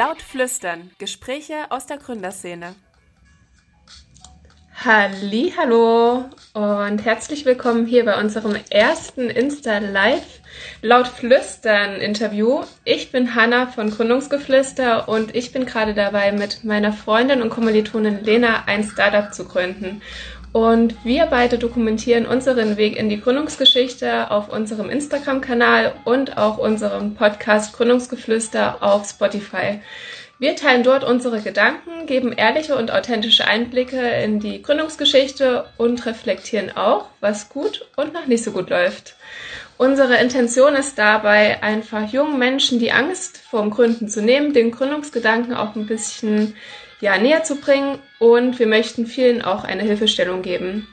Laut flüstern. Gespräche aus der Gründerszene. Hallo und herzlich willkommen hier bei unserem ersten Insta Live laut Flüstern Interview. Ich bin Hanna von Gründungsgeflüster und ich bin gerade dabei mit meiner Freundin und Kommilitonin Lena ein Startup zu gründen. Und wir beide dokumentieren unseren Weg in die Gründungsgeschichte auf unserem Instagram-Kanal und auch unserem Podcast Gründungsgeflüster auf Spotify. Wir teilen dort unsere Gedanken, geben ehrliche und authentische Einblicke in die Gründungsgeschichte und reflektieren auch, was gut und noch nicht so gut läuft. Unsere Intention ist dabei, einfach jungen Menschen die Angst vorm Gründen zu nehmen, den Gründungsgedanken auch ein bisschen ja, näher zu bringen und wir möchten vielen auch eine Hilfestellung geben.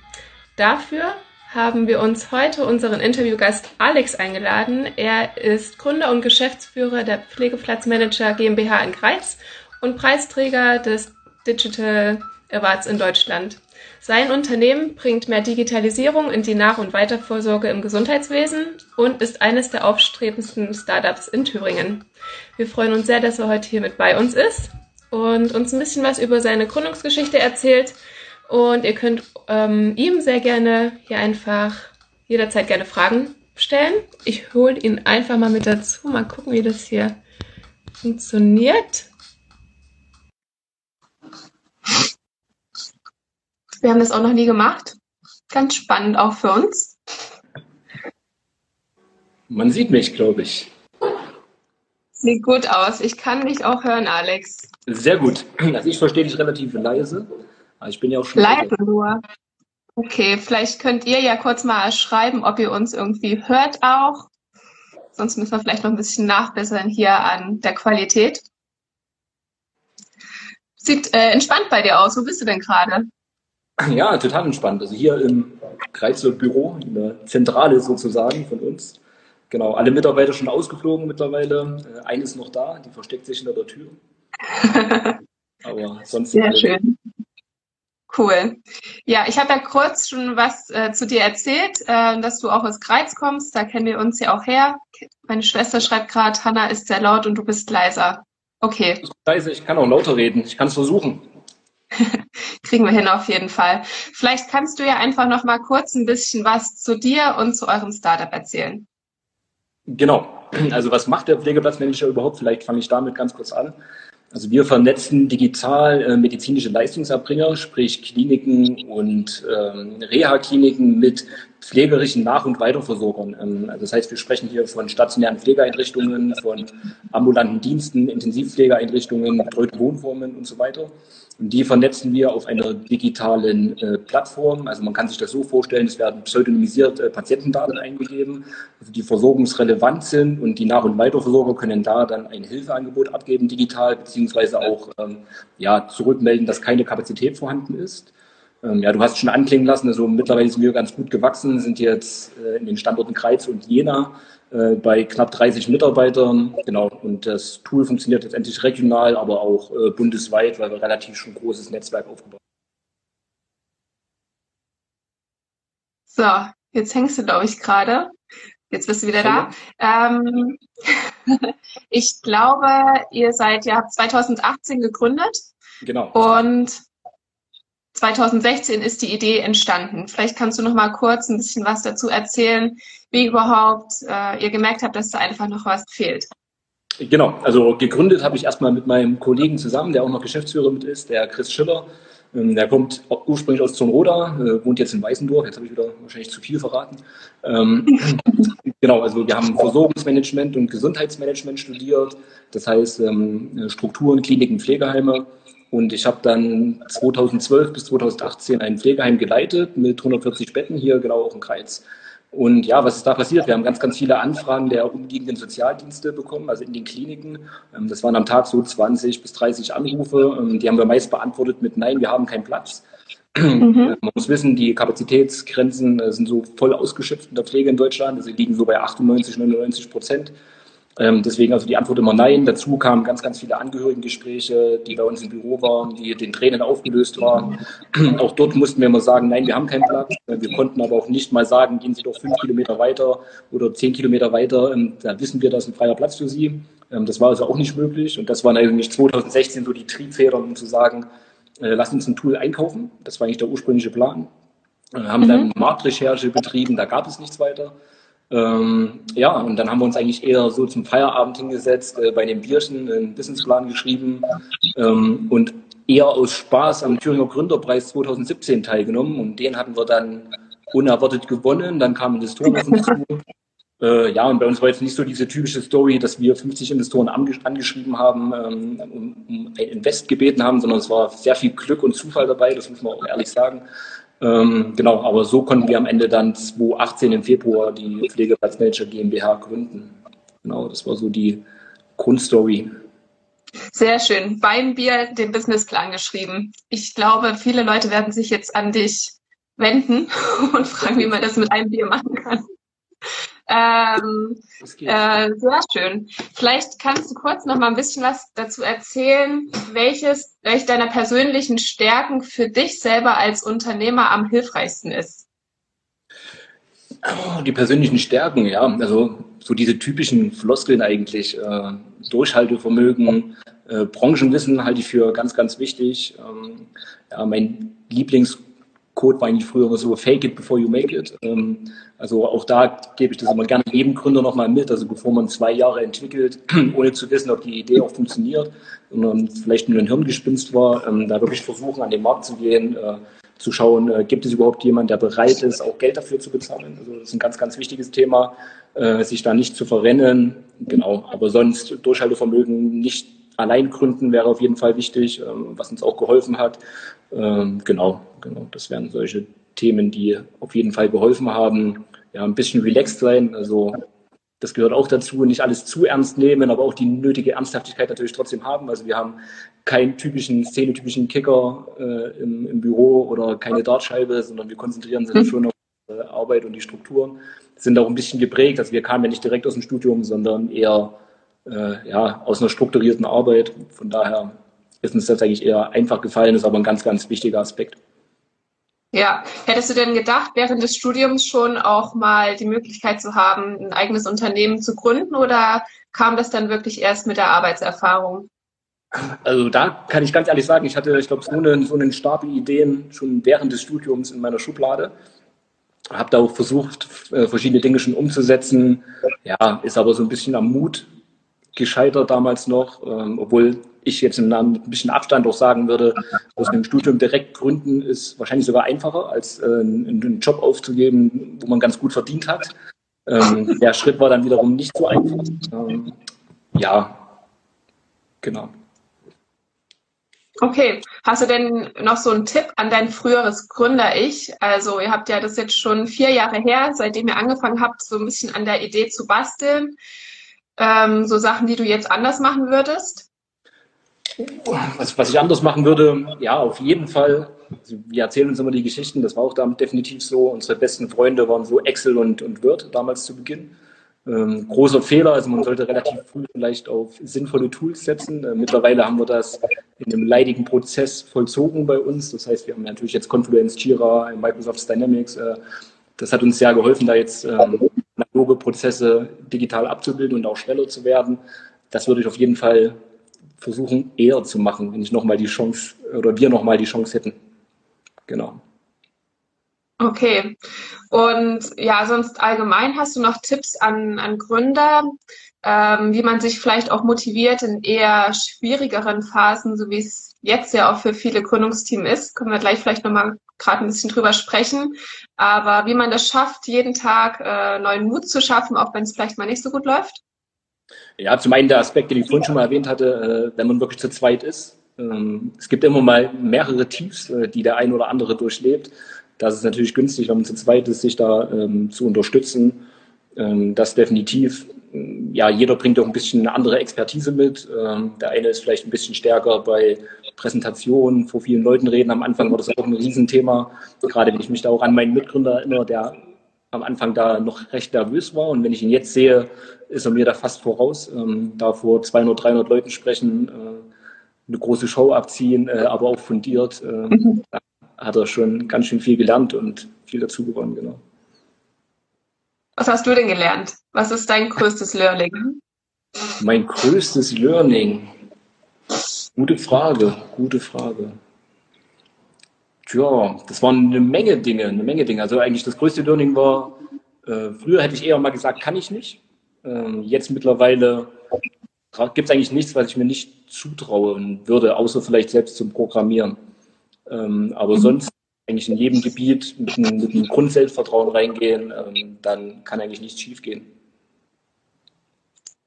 Dafür haben wir uns heute unseren Interviewgast Alex eingeladen. Er ist Gründer und Geschäftsführer der Pflegeplatzmanager GmbH in Greiz und Preisträger des Digital Awards in Deutschland. Sein Unternehmen bringt mehr Digitalisierung in die Nach- und Weitervorsorge im Gesundheitswesen und ist eines der aufstrebendsten Startups in Thüringen. Wir freuen uns sehr, dass er heute hier mit bei uns ist und uns ein bisschen was über seine Gründungsgeschichte erzählt und ihr könnt ähm, ihm sehr gerne hier einfach jederzeit gerne Fragen stellen. Ich hole ihn einfach mal mit dazu. Mal gucken, wie das hier funktioniert. Wir haben das auch noch nie gemacht. Ganz spannend auch für uns. Man sieht mich, glaube ich. Sieht gut aus. Ich kann dich auch hören, Alex. Sehr gut. Also ich verstehe dich relativ leise. Also ich bin ja auch schon. Leise nur. Okay, vielleicht könnt ihr ja kurz mal schreiben, ob ihr uns irgendwie hört auch. Sonst müssen wir vielleicht noch ein bisschen nachbessern hier an der Qualität. Sieht äh, entspannt bei dir aus. Wo bist du denn gerade? Ja, total entspannt. Also hier im Kreizer Büro, in der Zentrale sozusagen von uns. Genau, alle Mitarbeiter schon ausgeflogen mittlerweile. Äh, eine ist noch da, die versteckt sich hinter der Tür. Aber sonst. Sehr schön. Cool. Ja, ich habe ja kurz schon was äh, zu dir erzählt, äh, dass du auch aus Greiz kommst. Da kennen wir uns ja auch her. Meine Schwester schreibt gerade, Hanna ist sehr laut und du bist leiser. Okay. Leise, ich kann auch lauter reden. Ich kann es versuchen. Kriegen wir hin auf jeden Fall. Vielleicht kannst du ja einfach noch mal kurz ein bisschen was zu dir und zu eurem Startup erzählen. Genau. Also was macht der Pflegeplatzmanager überhaupt? Vielleicht fange ich damit ganz kurz an. Also wir vernetzen digital äh, medizinische Leistungserbringer, sprich Kliniken und ähm, Reha-Kliniken mit pflegerischen Nach- und Weiterversorgern. Ähm, also das heißt, wir sprechen hier von stationären Pflegeeinrichtungen, von ambulanten Diensten, Intensivpflegeeinrichtungen, betreute Wohnformen und so weiter. Und die vernetzen wir auf einer digitalen äh, Plattform. Also man kann sich das so vorstellen, es werden pseudonymisiert äh, Patientendaten eingegeben, also die versorgungsrelevant sind und die Nach- und Weiterversorger können da dann ein Hilfeangebot abgeben digital, beziehungsweise auch ähm, ja, zurückmelden, dass keine Kapazität vorhanden ist. Ähm, ja, du hast schon anklingen lassen, also mittlerweile sind wir ganz gut gewachsen, sind jetzt äh, in den Standorten Kreiz und Jena äh, bei knapp 30 Mitarbeitern. Genau, und das Tool funktioniert letztendlich regional, aber auch äh, bundesweit, weil wir relativ schon großes Netzwerk aufgebaut haben. So, jetzt hängst du, glaube ich, gerade. Jetzt bist du wieder da. Ähm, ich glaube, ihr seid ja 2018 gegründet. Genau. Und 2016 ist die Idee entstanden. Vielleicht kannst du noch mal kurz ein bisschen was dazu erzählen, wie überhaupt äh, ihr gemerkt habt, dass da einfach noch was fehlt. Genau, also gegründet habe ich erstmal mit meinem Kollegen zusammen, der auch noch Geschäftsführer mit ist, der Chris Schiller. Ähm, der kommt ursprünglich aus Zornroda, äh, wohnt jetzt in Weißendorf. Jetzt habe ich wieder wahrscheinlich zu viel verraten. Ähm, genau, also wir haben Versorgungsmanagement und Gesundheitsmanagement studiert. Das heißt ähm, Strukturen, Kliniken, Pflegeheime und ich habe dann 2012 bis 2018 ein Pflegeheim geleitet mit 140 Betten hier genau auch im Kreis. Und ja, was ist da passiert? Wir haben ganz, ganz viele Anfragen der umliegenden Sozialdienste bekommen, also in den Kliniken. Ähm, das waren am Tag so 20 bis 30 Anrufe. Ähm, die haben wir meist beantwortet mit Nein, wir haben keinen Platz. Mhm. Man muss wissen, die Kapazitätsgrenzen äh, sind so voll ausgeschöpft in der Pflege in Deutschland. Sie liegen so bei 98, 99 Prozent. Ähm, deswegen also die Antwort immer nein. Dazu kamen ganz, ganz viele Angehörigengespräche, die bei uns im Büro waren, die den Tränen aufgelöst waren. auch dort mussten wir immer sagen, nein, wir haben keinen Platz. Wir konnten aber auch nicht mal sagen, gehen Sie doch fünf Kilometer weiter oder zehn Kilometer weiter. Ähm, da wissen wir, da ist ein freier Platz für Sie. Ähm, das war also auch nicht möglich. Und das waren eigentlich 2016 so die Triebfedern, um zu sagen, äh, lass uns ein Tool einkaufen. Das war eigentlich der ursprüngliche Plan. Wir haben mhm. dann Marktrecherche betrieben, da gab es nichts weiter. Ähm, ja, und dann haben wir uns eigentlich eher so zum Feierabend hingesetzt, äh, bei dem Bierchen einen Businessplan geschrieben ähm, und eher aus Spaß am Thüringer Gründerpreis 2017 teilgenommen. Und den hatten wir dann unerwartet gewonnen. Dann kamen Investoren auf. Äh, ja, und bei uns war jetzt nicht so diese typische Story, dass wir 50 Investoren angeschrieben haben, ähm, um, um ein Invest gebeten haben, sondern es war sehr viel Glück und Zufall dabei, das muss man auch ehrlich sagen. Ähm, genau, aber so konnten wir am Ende dann 2018 im Februar die Pflegeplatzmanager GmbH gründen. Genau, das war so die Grundstory. Sehr schön. Beim Bier den Businessplan geschrieben. Ich glaube, viele Leute werden sich jetzt an dich wenden und fragen, wie man das mit einem Bier machen kann. Ähm, äh, sehr schön. Vielleicht kannst du kurz noch mal ein bisschen was dazu erzählen, welches, welche deiner persönlichen Stärken für dich selber als Unternehmer am hilfreichsten ist. Oh, die persönlichen Stärken, ja, also so diese typischen Floskeln eigentlich, äh, Durchhaltevermögen, äh, Branchenwissen halte ich für ganz, ganz wichtig. Ähm, ja, mein Lieblings Code war eigentlich früher so Fake it before you make it. Ähm, also auch da gebe ich das immer gerne jedem Gründer nochmal mit. Also bevor man zwei Jahre entwickelt, ohne zu wissen, ob die Idee auch funktioniert, sondern vielleicht nur ein Hirngespinst war, ähm, da wirklich versuchen, an den Markt zu gehen, äh, zu schauen, äh, gibt es überhaupt jemanden, der bereit ist, auch Geld dafür zu bezahlen. Also das ist ein ganz, ganz wichtiges Thema, äh, sich da nicht zu verrennen. Genau, aber sonst Durchhaltevermögen nicht allein gründen wäre auf jeden Fall wichtig, ähm, was uns auch geholfen hat. Ähm, genau, genau. Das wären solche Themen, die auf jeden Fall geholfen haben. Ja, ein bisschen relaxed sein. Also das gehört auch dazu, nicht alles zu ernst nehmen, aber auch die nötige Ernsthaftigkeit natürlich trotzdem haben. Also wir haben keinen typischen, szenetypischen Kicker äh, im, im, Büro oder keine Dartscheibe, sondern wir konzentrieren uns mhm. schon auf äh, Arbeit und die Strukturen. Sind auch ein bisschen geprägt. Also wir kamen ja nicht direkt aus dem Studium, sondern eher äh, ja, aus einer strukturierten Arbeit. Von daher ist uns das eigentlich eher einfach gefallen, ist aber ein ganz, ganz wichtiger Aspekt. Ja, hättest du denn gedacht, während des Studiums schon auch mal die Möglichkeit zu haben, ein eigenes Unternehmen zu gründen oder kam das dann wirklich erst mit der Arbeitserfahrung? Also da kann ich ganz ehrlich sagen, ich hatte, ich glaube, so einen, so einen Stapel Ideen schon während des Studiums in meiner Schublade. Habe da auch versucht, äh, verschiedene Dinge schon umzusetzen. Ja, ist aber so ein bisschen am Mut gescheitert damals noch, ähm, obwohl ich jetzt im Namen mit ein bisschen Abstand auch sagen würde, aus dem Studium direkt gründen ist wahrscheinlich sogar einfacher, als äh, einen Job aufzugeben, wo man ganz gut verdient hat. Ähm, der Schritt war dann wiederum nicht so einfach. Ähm, ja, genau. Okay, hast du denn noch so einen Tipp an dein früheres Gründer-Ich? Also ihr habt ja das jetzt schon vier Jahre her, seitdem ihr angefangen habt, so ein bisschen an der Idee zu basteln. Ähm, so Sachen, die du jetzt anders machen würdest? Was, was ich anders machen würde, ja, auf jeden Fall. Also wir erzählen uns immer die Geschichten, das war auch damit definitiv so. Unsere besten Freunde waren so Excel und, und Word damals zu Beginn. Ähm, großer Fehler, also man sollte relativ früh vielleicht auf sinnvolle Tools setzen. Äh, mittlerweile haben wir das in einem leidigen Prozess vollzogen bei uns. Das heißt, wir haben natürlich jetzt Confluence, Jira, Microsoft Dynamics. Äh, das hat uns sehr geholfen, da jetzt ähm, analoge Prozesse digital abzubilden und auch schneller zu werden. Das würde ich auf jeden Fall versuchen, eher zu machen, wenn ich nochmal die Chance oder wir nochmal die Chance hätten. Genau. Okay. Und ja, sonst allgemein hast du noch Tipps an, an Gründer, ähm, wie man sich vielleicht auch motiviert in eher schwierigeren Phasen, so wie es jetzt ja auch für viele Gründungsteams ist. Können wir gleich vielleicht nochmal gerade ein bisschen drüber sprechen. Aber wie man das schafft, jeden Tag äh, neuen Mut zu schaffen, auch wenn es vielleicht mal nicht so gut läuft? Ja, zum einen der Aspekt, den ich vorhin schon mal erwähnt hatte, äh, wenn man wirklich zu zweit ist. Ähm, es gibt immer mal mehrere Tiefs, äh, die der ein oder andere durchlebt. Das ist natürlich günstig, wenn man zu zweit ist, sich da ähm, zu unterstützen. Ähm, das definitiv. Ja, jeder bringt auch ein bisschen eine andere Expertise mit. der eine ist vielleicht ein bisschen stärker bei Präsentationen, vor vielen Leuten reden. Am Anfang war das auch ein Riesenthema. Gerade wenn ich mich da auch an meinen Mitgründer erinnere, der am Anfang da noch recht nervös war. Und wenn ich ihn jetzt sehe, ist er mir da fast voraus. Ähm, da vor 200, 300 Leuten sprechen, äh, eine große Show abziehen, äh, aber auch fundiert. Äh, mhm. Da hat er schon ganz schön viel gelernt und viel dazu gewonnen, genau. Was hast du denn gelernt? Was ist dein größtes Learning? Mein größtes Learning. Gute Frage, gute Frage. Tja, das waren eine Menge Dinge, eine Menge Dinge. Also eigentlich das größte Learning war, äh, früher hätte ich eher mal gesagt, kann ich nicht. Ähm, jetzt mittlerweile gibt es eigentlich nichts, was ich mir nicht zutrauen würde, außer vielleicht selbst zum Programmieren. Ähm, aber mhm. sonst eigentlich in jedem Gebiet mit einem, mit einem Grundselbstvertrauen reingehen, ähm, dann kann eigentlich nichts schiefgehen.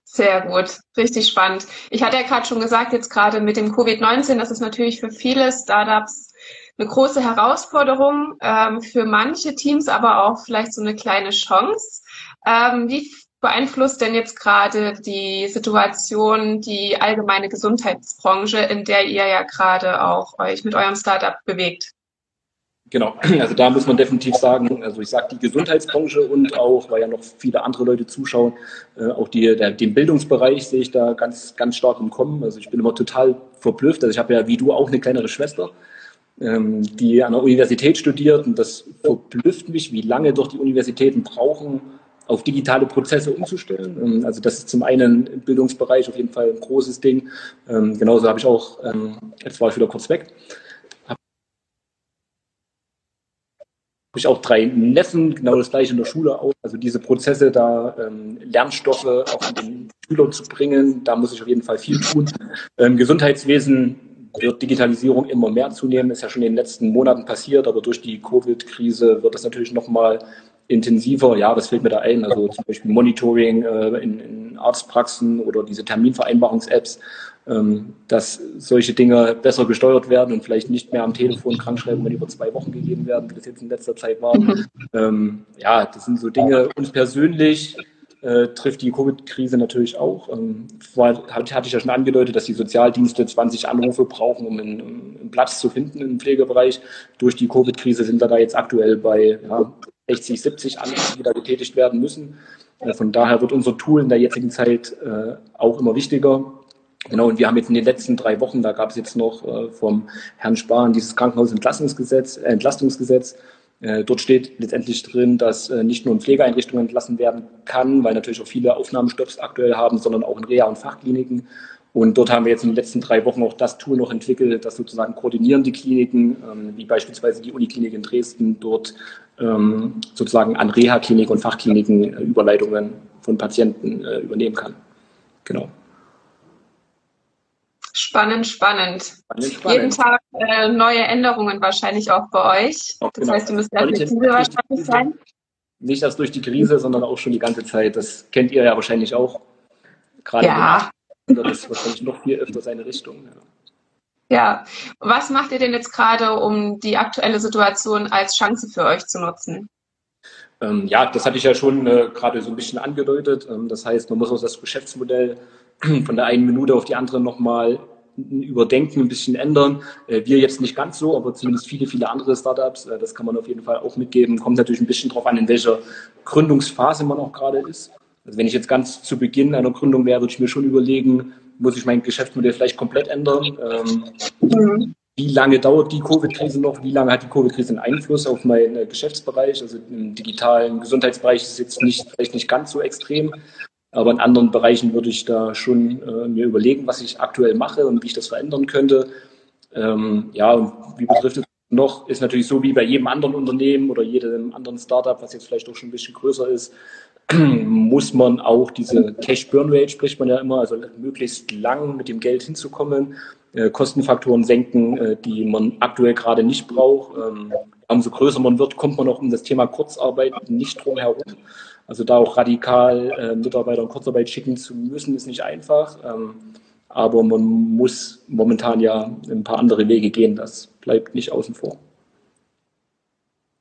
Sehr gut, richtig spannend. Ich hatte ja gerade schon gesagt, jetzt gerade mit dem Covid-19, das ist natürlich für viele Startups eine große Herausforderung, ähm, für manche Teams aber auch vielleicht so eine kleine Chance. Ähm, wie beeinflusst denn jetzt gerade die Situation die allgemeine Gesundheitsbranche, in der ihr ja gerade auch euch mit eurem Startup bewegt? Genau, also da muss man definitiv sagen, also ich sage die Gesundheitsbranche und auch, weil ja noch viele andere Leute zuschauen, äh, auch die, der, den Bildungsbereich sehe ich da ganz, ganz stark im Kommen. Also ich bin immer total verblüfft. Also ich habe ja wie du auch eine kleinere Schwester ähm, die an der Universität studiert. Und das verblüfft mich, wie lange doch die Universitäten brauchen, auf digitale Prozesse umzustellen. Ähm, also das ist zum einen im Bildungsbereich auf jeden Fall ein großes Ding. Ähm, genauso habe ich auch, jetzt war ich wieder kurz weg, habe ich auch drei Neffen, genau das gleiche in der Schule auch. Also diese Prozesse, da Lernstoffe auch an den Schüler zu bringen, da muss ich auf jeden Fall viel tun. Gesundheitswesen wird Digitalisierung immer mehr zunehmen. Ist ja schon in den letzten Monaten passiert, aber durch die Covid-Krise wird das natürlich nochmal intensiver. Ja, was fällt mir da ein? Also zum Beispiel Monitoring äh, in, in, Arztpraxen oder diese Terminvereinbarungs-Apps, ähm, dass solche Dinge besser gesteuert werden und vielleicht nicht mehr am Telefon Krankschreibungen über zwei Wochen gegeben werden, wie das jetzt in letzter Zeit war. Mhm. Ähm, ja, das sind so Dinge. Uns persönlich äh, trifft die Covid-Krise natürlich auch. Ähm, war, hatte ich ja schon angedeutet, dass die Sozialdienste 20 Anrufe brauchen, um einen, einen Platz zu finden im Pflegebereich. Durch die Covid-Krise sind wir da jetzt aktuell bei ja, 60, 70 Anrufen, die da getätigt werden müssen. Äh, von daher wird unser Tool in der jetzigen Zeit äh, auch immer wichtiger. Genau, und wir haben jetzt in den letzten drei Wochen, da gab es jetzt noch äh, vom Herrn Spahn dieses Krankenhausentlastungsgesetz, äh, Entlastungsgesetz, äh, dort steht letztendlich drin, dass äh, nicht nur in Pflegeeinrichtungen entlassen werden kann, weil natürlich auch viele Aufnahmestopps aktuell haben, sondern auch in Reha- und Fachkliniken. Und dort haben wir jetzt in den letzten drei Wochen auch das Tool noch entwickelt, das sozusagen koordinierende Kliniken, ähm, wie beispielsweise die Uniklinik in Dresden, dort ähm, sozusagen an Reha-Kliniken und Fachkliniken äh, Überleitungen von Patienten übernehmen kann. Genau. Spannend, spannend. spannend, spannend. Jeden Tag äh, neue Änderungen wahrscheinlich auch bei euch. Auch das genau. heißt, du müsst ja flexibel wahrscheinlich sein. Nicht erst durch die Krise, sondern auch schon die ganze Zeit. Das kennt ihr ja wahrscheinlich auch. Gerade ja. Das ist wahrscheinlich noch viel öfter seine Richtung. Ja. ja. Was macht ihr denn jetzt gerade, um die aktuelle Situation als Chance für euch zu nutzen? Ähm, ja, das hatte ich ja schon äh, gerade so ein bisschen angedeutet. Ähm, das heißt, man muss auch das Geschäftsmodell von der einen Minute auf die andere nochmal überdenken, ein bisschen ändern. Äh, wir jetzt nicht ganz so, aber zumindest viele, viele andere Startups. Äh, das kann man auf jeden Fall auch mitgeben. Kommt natürlich ein bisschen drauf an, in welcher Gründungsphase man auch gerade ist. Also wenn ich jetzt ganz zu Beginn einer Gründung wäre, würde ich mir schon überlegen, muss ich mein Geschäftsmodell vielleicht komplett ändern? Ähm, wie lange dauert die Covid-Krise noch? Wie lange hat die Covid-Krise einen Einfluss auf meinen äh, Geschäftsbereich? Also im digitalen Gesundheitsbereich ist es jetzt nicht, vielleicht nicht ganz so extrem. Aber in anderen Bereichen würde ich da schon äh, mir überlegen, was ich aktuell mache und wie ich das verändern könnte. Ähm, ja, und wie betrifft es noch, ist natürlich so wie bei jedem anderen Unternehmen oder jedem anderen Startup, was jetzt vielleicht auch schon ein bisschen größer ist, muss man auch diese Cash Burn Rate, spricht man ja immer, also möglichst lang mit dem Geld hinzukommen, äh, Kostenfaktoren senken, äh, die man aktuell gerade nicht braucht. Ähm, umso größer man wird, kommt man auch um das Thema Kurzarbeit nicht drum herum. Also da auch radikal äh, Mitarbeiter in Kurzarbeit schicken zu müssen, ist nicht einfach. Ähm, aber man muss momentan ja ein paar andere Wege gehen. Das bleibt nicht außen vor.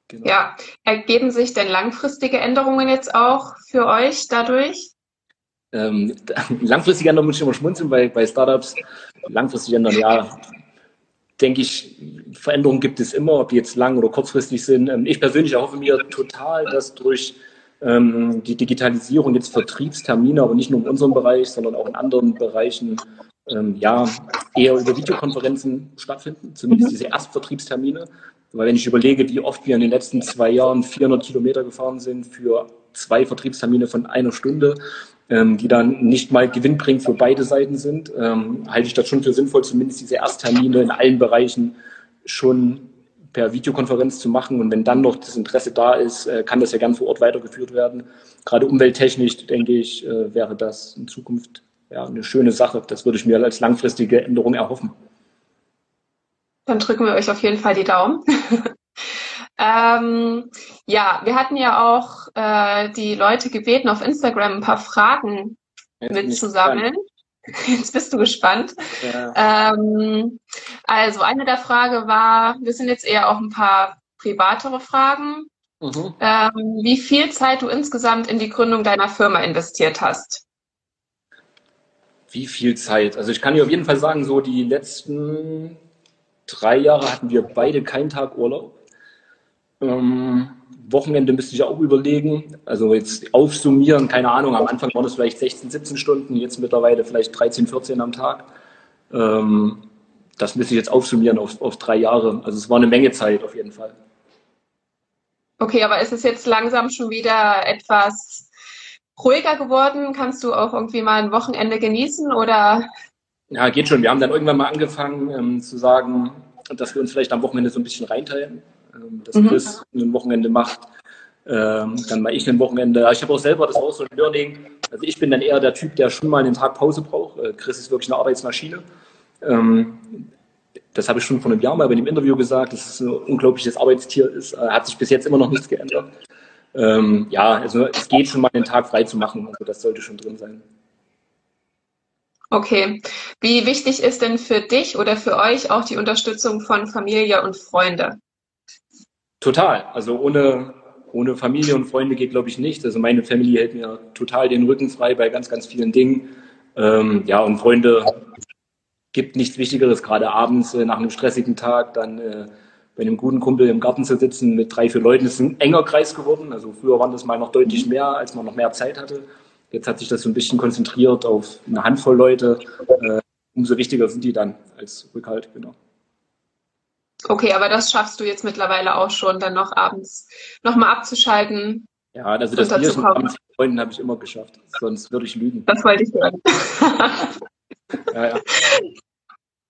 Genau. Ja, ergeben sich denn langfristige Änderungen jetzt auch für euch dadurch? Ähm, langfristige Änderungen muss ich immer schmunzeln, weil bei Startups langfristig ändern, ja, denke ich, Veränderungen gibt es immer, ob die jetzt lang oder kurzfristig sind. Ähm, ich persönlich erhoffe mir total, dass durch ähm, die Digitalisierung jetzt Vertriebstermine, aber nicht nur in unserem Bereich, sondern auch in anderen Bereichen, ähm, ja, eher über Videokonferenzen stattfinden, zumindest mhm. diese Erstvertriebstermine. Weil wenn ich überlege, wie oft wir in den letzten zwei Jahren 400 Kilometer gefahren sind für zwei Vertriebstermine von einer Stunde, ähm, die dann nicht mal gewinnbringend für beide Seiten sind, ähm, halte ich das schon für sinnvoll, zumindest diese Ersttermine in allen Bereichen schon per Videokonferenz zu machen. Und wenn dann noch das Interesse da ist, äh, kann das ja gern vor Ort weitergeführt werden. Gerade umwelttechnisch, denke ich, äh, wäre das in Zukunft ja, eine schöne Sache. Das würde ich mir als langfristige Änderung erhoffen. Dann drücken wir euch auf jeden Fall die Daumen. ähm, ja, wir hatten ja auch äh, die Leute gebeten, auf Instagram ein paar Fragen mitzusammeln. Jetzt bist du gespannt. Ja. Ähm, also eine der Fragen war, wir sind jetzt eher auch ein paar privatere Fragen. Mhm. Ähm, wie viel Zeit du insgesamt in die Gründung deiner Firma investiert hast? Wie viel Zeit? Also ich kann dir auf jeden Fall sagen, so die letzten drei Jahre hatten wir beide keinen Tag Urlaub. Ähm, Wochenende müsste ich auch überlegen. Also jetzt aufsummieren, keine Ahnung, am Anfang waren es vielleicht 16, 17 Stunden, jetzt mittlerweile vielleicht 13, 14 am Tag. Ähm, das müsste ich jetzt aufsummieren auf, auf drei Jahre. Also es war eine Menge Zeit auf jeden Fall. Okay, aber ist es jetzt langsam schon wieder etwas ruhiger geworden? Kannst du auch irgendwie mal ein Wochenende genießen oder? Ja, geht schon. Wir haben dann irgendwann mal angefangen ähm, zu sagen, dass wir uns vielleicht am Wochenende so ein bisschen reinteilen ähm, dass mhm. Chris ein Wochenende macht, ähm, dann mal ich ein Wochenende. Ich habe auch selber das auch so ein Learning. Also ich bin dann eher der Typ, der schon mal einen Tag Pause braucht. Äh, Chris ist wirklich eine Arbeitsmaschine. Ähm, das habe ich schon vor einem Jahr mal bei dem Interview gesagt, dass es ein unglaubliches Arbeitstier ist. Äh, hat sich bis jetzt immer noch nichts geändert. Ähm, ja, also es geht schon mal einen Tag frei zu machen. Also das sollte schon drin sein. Okay. Wie wichtig ist denn für dich oder für euch auch die Unterstützung von Familie und Freunde? Total. Also ohne, ohne Familie und Freunde geht, glaube ich, nicht. Also meine Familie hält mir total den Rücken frei bei ganz, ganz vielen Dingen. Ähm, ja, und Freunde gibt nichts Wichtigeres, gerade abends äh, nach einem stressigen Tag dann äh, bei einem guten Kumpel im Garten zu sitzen mit drei, vier Leuten. Das ist ein enger Kreis geworden. Also früher waren das mal noch deutlich mehr, als man noch mehr Zeit hatte. Jetzt hat sich das so ein bisschen konzentriert auf eine Handvoll Leute. Äh, umso wichtiger sind die dann als Rückhalt, genau. Okay, aber das schaffst du jetzt mittlerweile auch schon, dann noch abends nochmal abzuschalten. Ja, also das Bier schon abends mit Freunden habe ich immer geschafft, sonst würde ich lügen. Das wollte ich hören. ja, ja.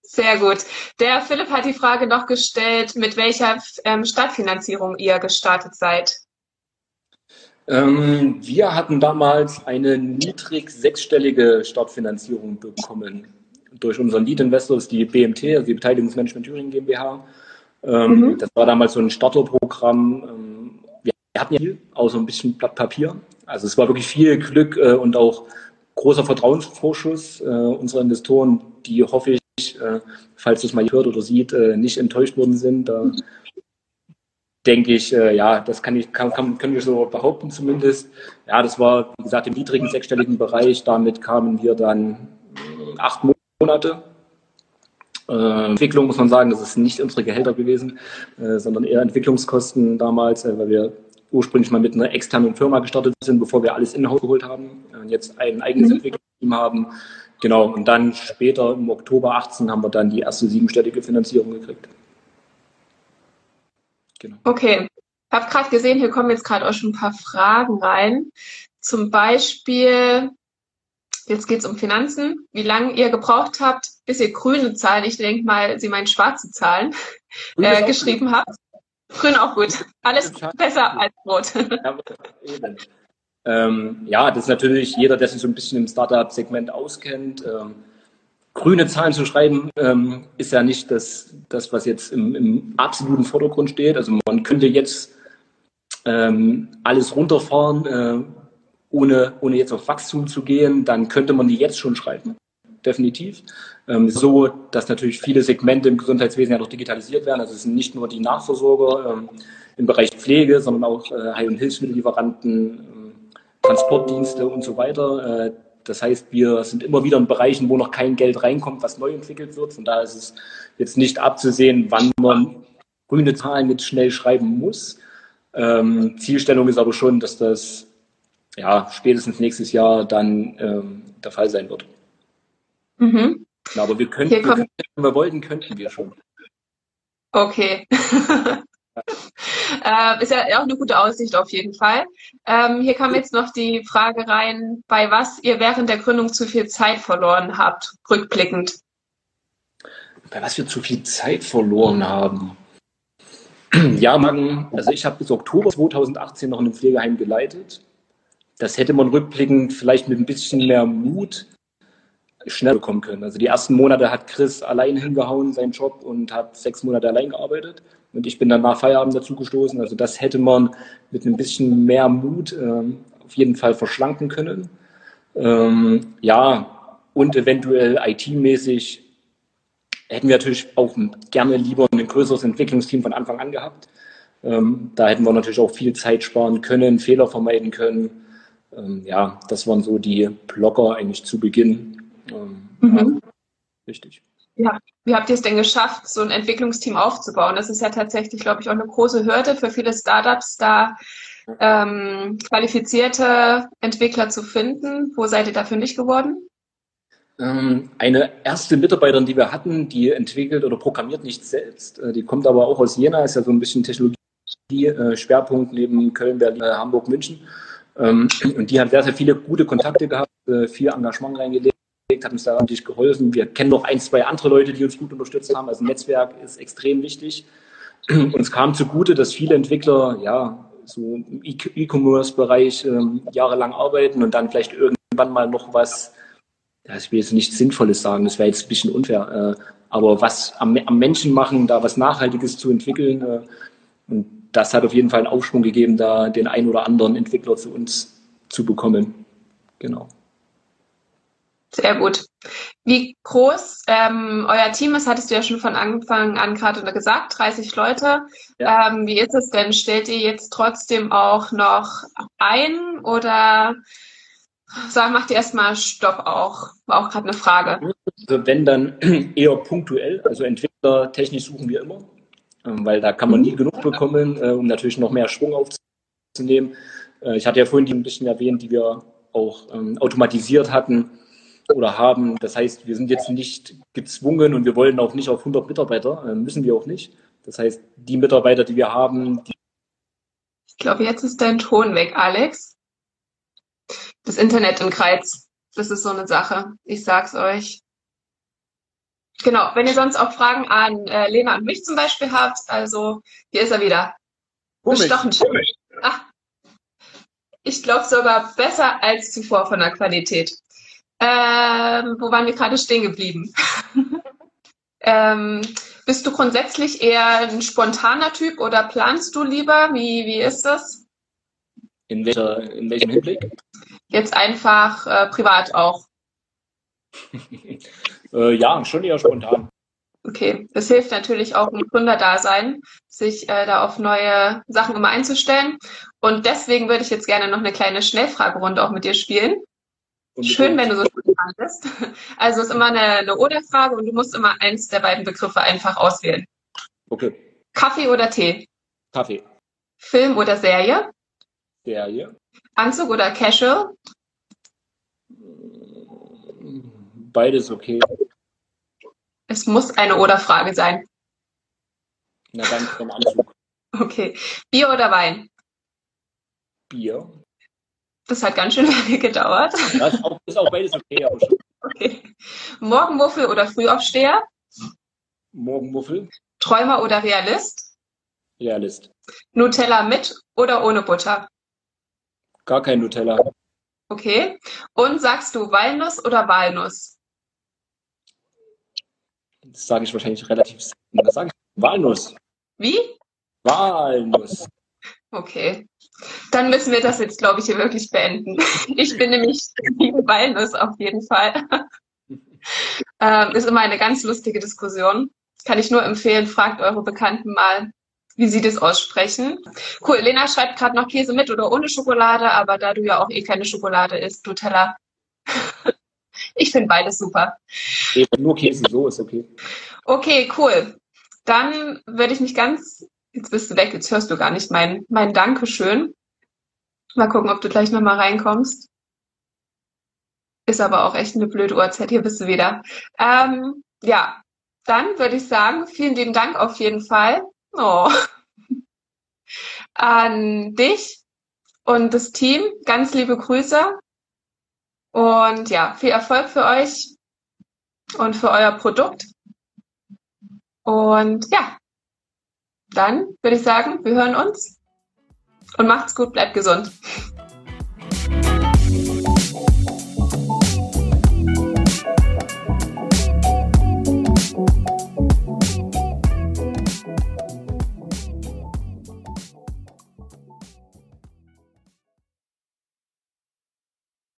Sehr gut. Der Philipp hat die Frage noch gestellt, mit welcher ähm, Stadtfinanzierung ihr gestartet seid. Ähm, wir hatten damals eine niedrig sechsstellige Startfinanzierung bekommen durch unseren Lead-Investor, ist die BMT, also die Beteiligungsmanagement Thüringen GmbH. Ähm, mhm. Das war damals so ein Starterprogramm. Ähm, wir hatten ja viel, außer ein bisschen Blatt Papier. Also es war wirklich viel Glück äh, und auch großer Vertrauensvorschuss äh, unserer Investoren, die hoffe ich, äh, falls das mal hört oder sieht, äh, nicht enttäuscht worden sind. Da denke ich, äh, ja, das kann ich, kann, kann, können wir so behaupten zumindest. Ja, das war, wie gesagt, im niedrigen sechsstelligen Bereich. Damit kamen wir dann acht Monate äh, Entwicklung muss man sagen, das ist nicht unsere Gehälter gewesen, äh, sondern eher Entwicklungskosten damals, äh, weil wir ursprünglich mal mit einer externen Firma gestartet sind, bevor wir alles in-house geholt haben und jetzt ein eigenes mhm. Entwicklungsteam haben. Genau, und dann später im Oktober 18 haben wir dann die erste siebenstellige Finanzierung gekriegt. Genau. Okay. Ich habe gerade gesehen, hier kommen jetzt gerade auch schon ein paar Fragen rein. Zum Beispiel, Jetzt geht es um Finanzen. Wie lange ihr gebraucht habt, bis ihr grüne Zahlen, ich denke mal, Sie meinen schwarze Zahlen, äh, geschrieben habt. Grün auch gut. Alles besser als rot. Ja, ähm, ja, das ist natürlich jeder, der sich so ein bisschen im Startup-Segment auskennt. Ähm, grüne Zahlen zu schreiben, ähm, ist ja nicht das, das was jetzt im, im, absoluten Vordergrund steht. Also man könnte jetzt ähm, alles runterfahren, äh, ohne, ohne jetzt auf Wachstum zu gehen, dann könnte man die jetzt schon schreiben. Definitiv. Ähm, so, dass natürlich viele Segmente im Gesundheitswesen ja noch digitalisiert werden. Also es sind nicht nur die Nachversorger ähm, im Bereich Pflege, sondern auch äh, Heil- und Hilfsmittellieferanten, ähm, Transportdienste und so weiter. Äh, Das heißt, wir sind immer wieder in Bereichen, wo noch kein Geld reinkommt, was neu entwickelt wird. Von daher ist es jetzt nicht abzusehen, wann man grüne Zahlen jetzt schnell schreiben muss. Ähm, Zielstellung ist aber schon, dass das ja, spätestens nächstes Jahr dann ähm, der Fall sein wird. Mhm. Aber wir könnten, wir könnten, wenn wir wollten, könnten wir schon. Okay. äh, ist ja auch eine gute Aussicht auf jeden Fall. Ähm, hier kam jetzt noch die Frage rein, bei was ihr während der Gründung zu viel Zeit verloren habt, rückblickend. Bei was wir zu viel Zeit verloren haben. Ja, man, also ich habe bis Oktober 2018 noch in einem Pflegeheim geleitet. Das hätte man rückblickend vielleicht mit ein bisschen mehr Mut schnell bekommen können. Also die ersten Monate hat Chris allein hingehauen, seinen Job, und hat sechs Monate allein gearbeitet. Und ich bin dann nach Feierabend dazu gestoßen. Also das hätte man mit ein bisschen mehr Mut ähm, auf jeden Fall verschlanken können. Ähm, ja, und eventuell IT-mäßig hätten wir natürlich auch gerne lieber ein größeres Entwicklungsteam von Anfang an gehabt. Ähm, da hätten wir natürlich auch viel Zeit sparen können, Fehler vermeiden können. Ähm, ja, das waren so die Blocker eigentlich zu Beginn. Ähm, mhm. ja, richtig. Ja, wie habt ihr es denn geschafft, so ein Entwicklungsteam aufzubauen? Das ist ja tatsächlich, glaube ich, auch eine große Hürde für viele Startups, da ähm, qualifizierte Entwickler zu finden. Wo seid ihr dafür nicht geworden? Ähm, eine erste Mitarbeiterin, die wir hatten, die entwickelt oder programmiert nicht selbst. Äh, die kommt aber auch aus Jena, ist ja so ein bisschen Technologie-Schwerpunkt neben Köln, Berlin, äh, Hamburg, München. Ähm, und die hat sehr, sehr viele gute Kontakte gehabt, äh, viel Engagement reingelegt hat uns da natürlich geholfen. Wir kennen noch ein, zwei andere Leute, die uns gut unterstützt haben. Also Netzwerk ist extrem wichtig. Uns kam zugute, dass viele Entwickler ja so im E-Commerce-Bereich ähm, jahrelang arbeiten und dann vielleicht irgendwann mal noch was, ich will jetzt nicht Sinnvolles sagen, das wäre jetzt ein bisschen unfair, äh, aber was am, am, Menschen machen, da was Nachhaltiges zu entwickeln. Äh, und das hat auf jeden Fall einen Aufschwung gegeben, da den einen oder anderen Entwickler zu uns zu bekommen. Genau. Sehr gut. Wie groß ähm, euer Team ist, hattest du ja schon von Anfang an gerade gesagt, 30 Leute. Ja. Ähm, wie ist es denn? Stellt ihr jetzt trotzdem auch noch ein oder sag, macht ihr erstmal Stopp auch? War auch gerade eine Frage. Also wenn dann eher punktuell, also Entwickler technisch suchen wir immer, weil da kann man nie genug bekommen, äh, um natürlich noch mehr Schwung aufzunehmen. Äh, ich hatte ja vorhin die ein bisschen erwähnt, die wir auch ähm, automatisiert hatten oder haben. Das heißt, wir sind jetzt nicht gezwungen und wir wollen auch nicht auf 100 Mitarbeiter, äh, müssen wir auch nicht. Das heißt, die Mitarbeiter, die wir haben, die ich glaube, jetzt ist dein Ton weg, Alex. Das Internet im Kreis, das ist so eine Sache. Ich sag's euch. Genau, wenn ihr sonst auch Fragen an äh, Lena und mich zum Beispiel habt, also hier ist er wieder. Bestochen. Ach, ich glaube sogar besser als zuvor von der Qualität. Ähm, wo waren wir gerade stehen geblieben? ähm, bist du grundsätzlich eher ein spontaner Typ oder planst du lieber? Wie, wie ist das? In, welcher, in welchem Hinblick? Jetzt einfach äh, privat auch. äh, ja, schon eher spontan. Okay, das hilft natürlich auch im Gründerdasein, sich äh, da auf neue Sachen immer einzustellen. Und deswegen würde ich jetzt gerne noch eine kleine Schnellfragerunde auch mit dir spielen. Schön, wenn du so spontan bist. Also es ist immer eine, eine Oder-Frage und du musst immer eins der beiden Begriffe einfach auswählen. Okay. Kaffee oder Tee? Kaffee. Film oder Serie? Serie. Anzug oder Casual? Beides okay. Es muss eine Oder-Frage sein. Na dann vom Anzug. Okay. Bier oder Wein? Bier. Das hat ganz schön lange gedauert. Das ist auch, ist auch beides okay. Okay. Morgenmuffel oder Frühaufsteher? Morgenmuffel. Träumer oder Realist? Realist. Nutella mit oder ohne Butter? Gar kein Nutella. Okay. Und sagst du Walnuss oder Walnuss? Das sage ich wahrscheinlich relativ selten. Das sage ich Walnuss. Wie? Walnuss. Okay. Dann müssen wir das jetzt, glaube ich, hier wirklich beenden. Ich bin nämlich gegen Walnuss auf jeden Fall. ähm, ist immer eine ganz lustige Diskussion. Kann ich nur empfehlen, fragt eure Bekannten mal, wie sie das aussprechen. Cool, Lena schreibt gerade noch Käse mit oder ohne Schokolade, aber da du ja auch eh keine Schokolade isst, Nutella. Ich finde beides super. Eben nur Käse, so ist okay. Okay, cool. Dann würde ich mich ganz, jetzt bist du weg, jetzt hörst du gar nicht mein, mein Dankeschön. Mal gucken, ob du gleich nochmal reinkommst. Ist aber auch echt eine blöde Uhrzeit. Hier bist du wieder. Ähm, ja, dann würde ich sagen, vielen lieben Dank auf jeden Fall. Oh. An dich und das Team. Ganz liebe Grüße. Und ja, viel Erfolg für euch und für euer Produkt. Und ja, dann würde ich sagen, wir hören uns und macht's gut, bleibt gesund.